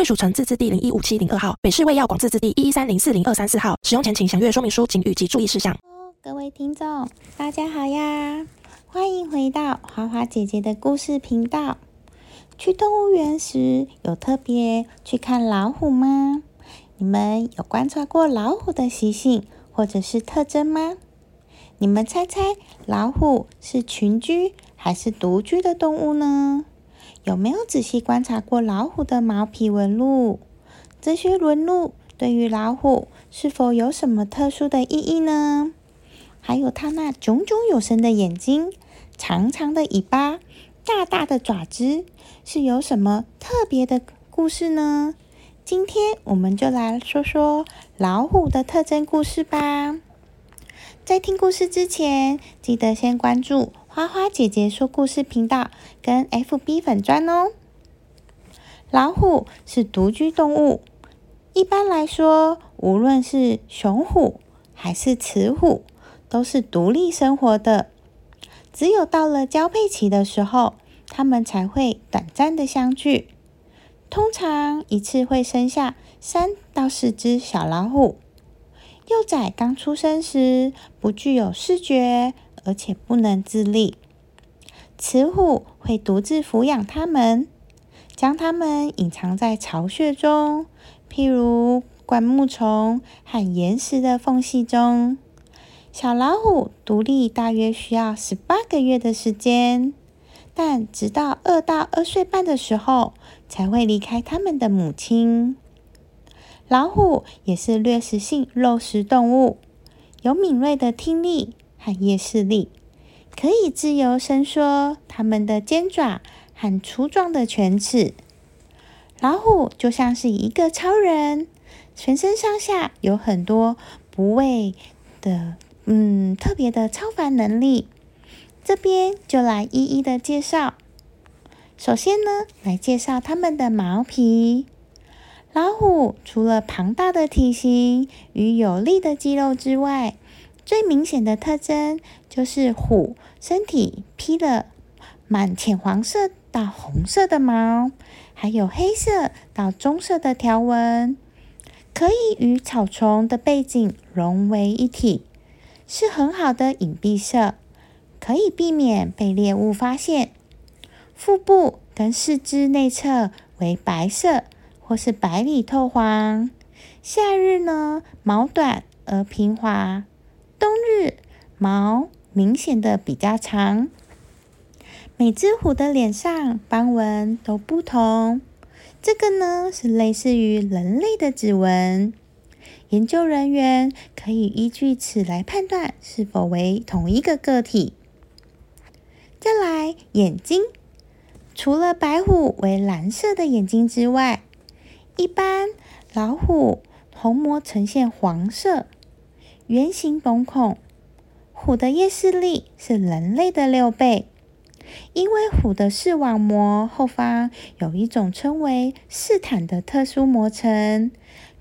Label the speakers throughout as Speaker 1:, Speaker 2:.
Speaker 1: 贵属城自治地零一五七零二号，北市卫药广自治地一一三零四零二三四号。使用前请详阅说明书、请及注意事项。
Speaker 2: 各位听众，大家好呀，欢迎回到花花姐姐的故事频道。去动物园时，有特别去看老虎吗？你们有观察过老虎的习性或者是特征吗？你们猜猜，老虎是群居还是独居的动物呢？有没有仔细观察过老虎的毛皮纹路？这些纹路对于老虎是否有什么特殊的意义呢？还有它那炯炯有神的眼睛、长长的尾巴、大大的爪子，是有什么特别的故事呢？今天我们就来说说老虎的特征故事吧。在听故事之前，记得先关注。花花姐姐说故事频道跟 FB 粉砖哦。老虎是独居动物，一般来说，无论是雄虎还是雌虎，都是独立生活的。只有到了交配期的时候，它们才会短暂的相聚。通常一次会生下三到四只小老虎。幼崽刚出生时不具有视觉。而且不能自立，雌虎会独自抚养它们，将它们隐藏在巢穴中，譬如灌木丛和岩石的缝隙中。小老虎独立大约需要十八个月的时间，但直到二到二岁半的时候才会离开它们的母亲。老虎也是掠食性肉食动物，有敏锐的听力。和夜视力可以自由伸缩它们的尖爪和粗壮的犬齿。老虎就像是一个超人，全身上下有很多不畏的、嗯特别的超凡能力。这边就来一一的介绍。首先呢，来介绍它们的毛皮。老虎除了庞大的体型与有力的肌肉之外，最明显的特征就是虎身体披了满浅黄色到红色的毛，还有黑色到棕色的条纹，可以与草丛的背景融为一体，是很好的隐蔽色，可以避免被猎物发现。腹部跟四肢内侧为白色或是白里透黄，夏日呢毛短而平滑。冬日毛明显的比较长，每只虎的脸上斑纹都不同。这个呢是类似于人类的指纹，研究人员可以依据此来判断是否为同一个个体。再来眼睛，除了白虎为蓝色的眼睛之外，一般老虎虹膜呈现黄色。圆形瞳孔，虎的夜视力是人类的六倍，因为虎的视网膜后方有一种称为视坦的特殊膜层，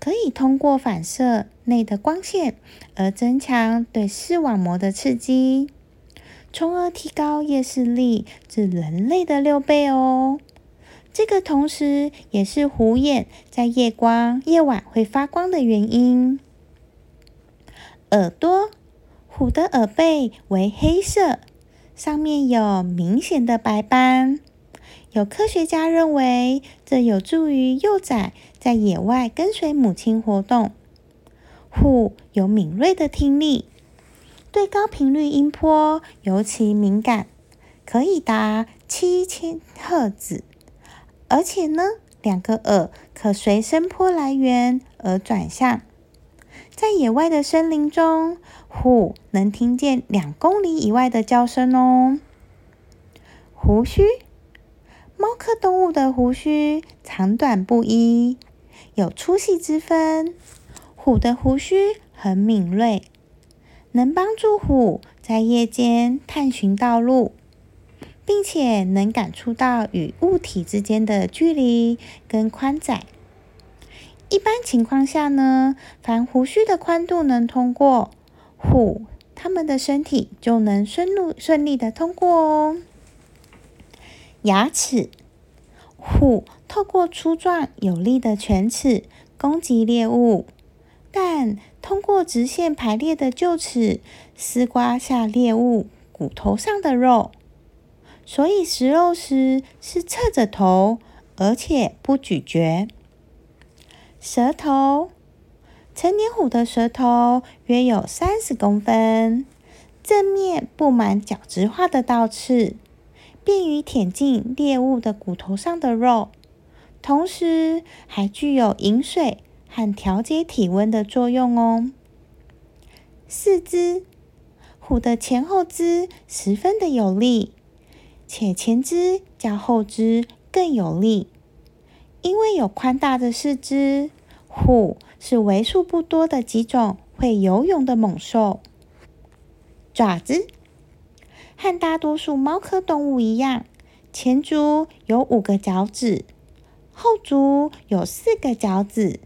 Speaker 2: 可以通过反射内的光线而增强对视网膜的刺激，从而提高夜视力至人类的六倍哦。这个同时也是虎眼在夜光夜晚会发光的原因。耳朵，虎的耳背为黑色，上面有明显的白斑。有科学家认为，这有助于幼崽在野外跟随母亲活动。虎有敏锐的听力，对高频率音波尤其敏感，可以达七千赫兹。而且呢，两个耳可随声波来源而转向。在野外的森林中，虎能听见两公里以外的叫声哦。胡须，猫科动物的胡须长短不一，有粗细之分。虎的胡须很敏锐，能帮助虎在夜间探寻道路，并且能感触到与物体之间的距离跟宽窄。一般情况下呢，凡胡须的宽度能通过虎，它们的身体就能顺路顺利的通过哦。牙齿，虎透过粗壮有力的犬齿攻击猎物，但通过直线排列的臼齿撕刮下猎物骨头上的肉，所以食肉时是侧着头，而且不咀嚼。舌头，成年虎的舌头约有三十公分，正面布满角质化的倒刺，便于舔进猎物的骨头上的肉，同时还具有饮水和调节体温的作用哦。四肢，虎的前后肢十分的有力，且前肢较后肢更有力。因为有宽大的四肢，虎是为数不多的几种会游泳的猛兽。爪子和大多数猫科动物一样，前足有五个脚趾，后足有四个脚趾，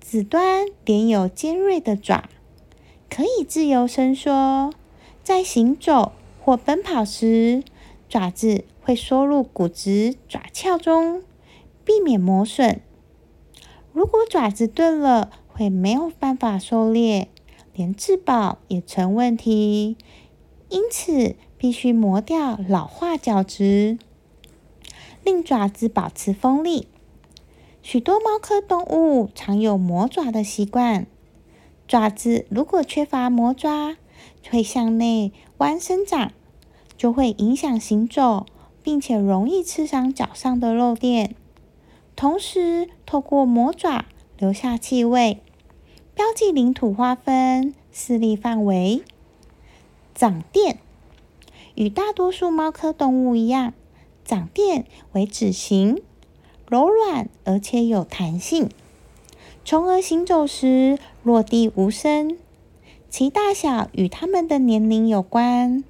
Speaker 2: 趾端连有尖锐的爪，可以自由伸缩。在行走或奔跑时，爪子会缩入骨质爪鞘中。避免磨损。如果爪子钝了，会没有办法狩猎，连自保也成问题。因此，必须磨掉老化角质，令爪子保持锋利。许多猫科动物常有磨爪的习惯，爪子如果缺乏磨抓，会向内弯生长，就会影响行走，并且容易刺伤脚上的肉垫。同时，透过魔爪留下气味，标记领土划分、势力范围。掌垫与大多数猫科动物一样，掌垫为指形，柔软而且有弹性，从而行走时落地无声。其大小与它们的年龄有关。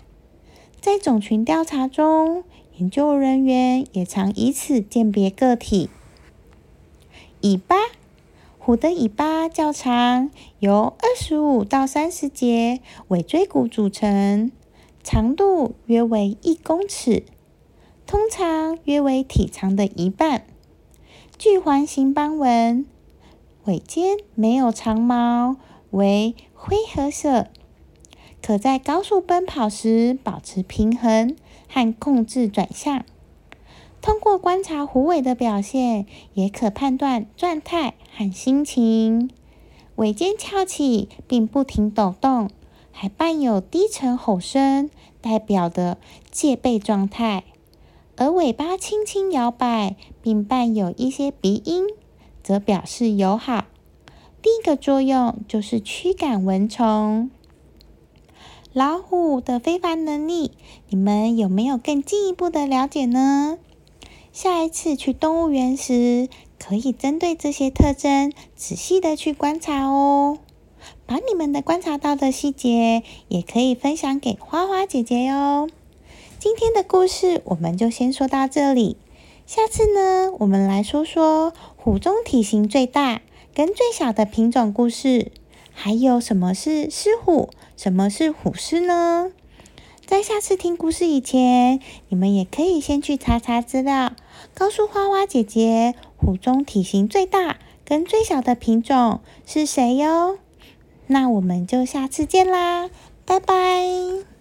Speaker 2: 在种群调查中，研究人员也常以此鉴别个体。尾巴，虎的尾巴较长，由二十五到三十节尾椎骨组成，长度约为一公尺，通常约为体长的一半，具环形斑纹，尾尖没有长毛，为灰褐色，可在高速奔跑时保持平衡和控制转向。通过观察虎尾的表现，也可判断状态和心情。尾尖翘起并不停抖动，还伴有低沉吼声，代表的戒备状态；而尾巴轻轻摇摆，并伴有一些鼻音，则表示友好。另一个作用就是驱赶蚊虫。老虎的非凡能力，你们有没有更进一步的了解呢？下一次去动物园时，可以针对这些特征仔细的去观察哦。把你们的观察到的细节，也可以分享给花花姐姐哟。今天的故事我们就先说到这里。下次呢，我们来说说虎中体型最大跟最小的品种故事，还有什么是狮虎，什么是虎狮呢？在下次听故事以前，你们也可以先去查查资料，告诉花花姐姐，虎中体型最大跟最小的品种是谁哟。那我们就下次见啦，拜拜。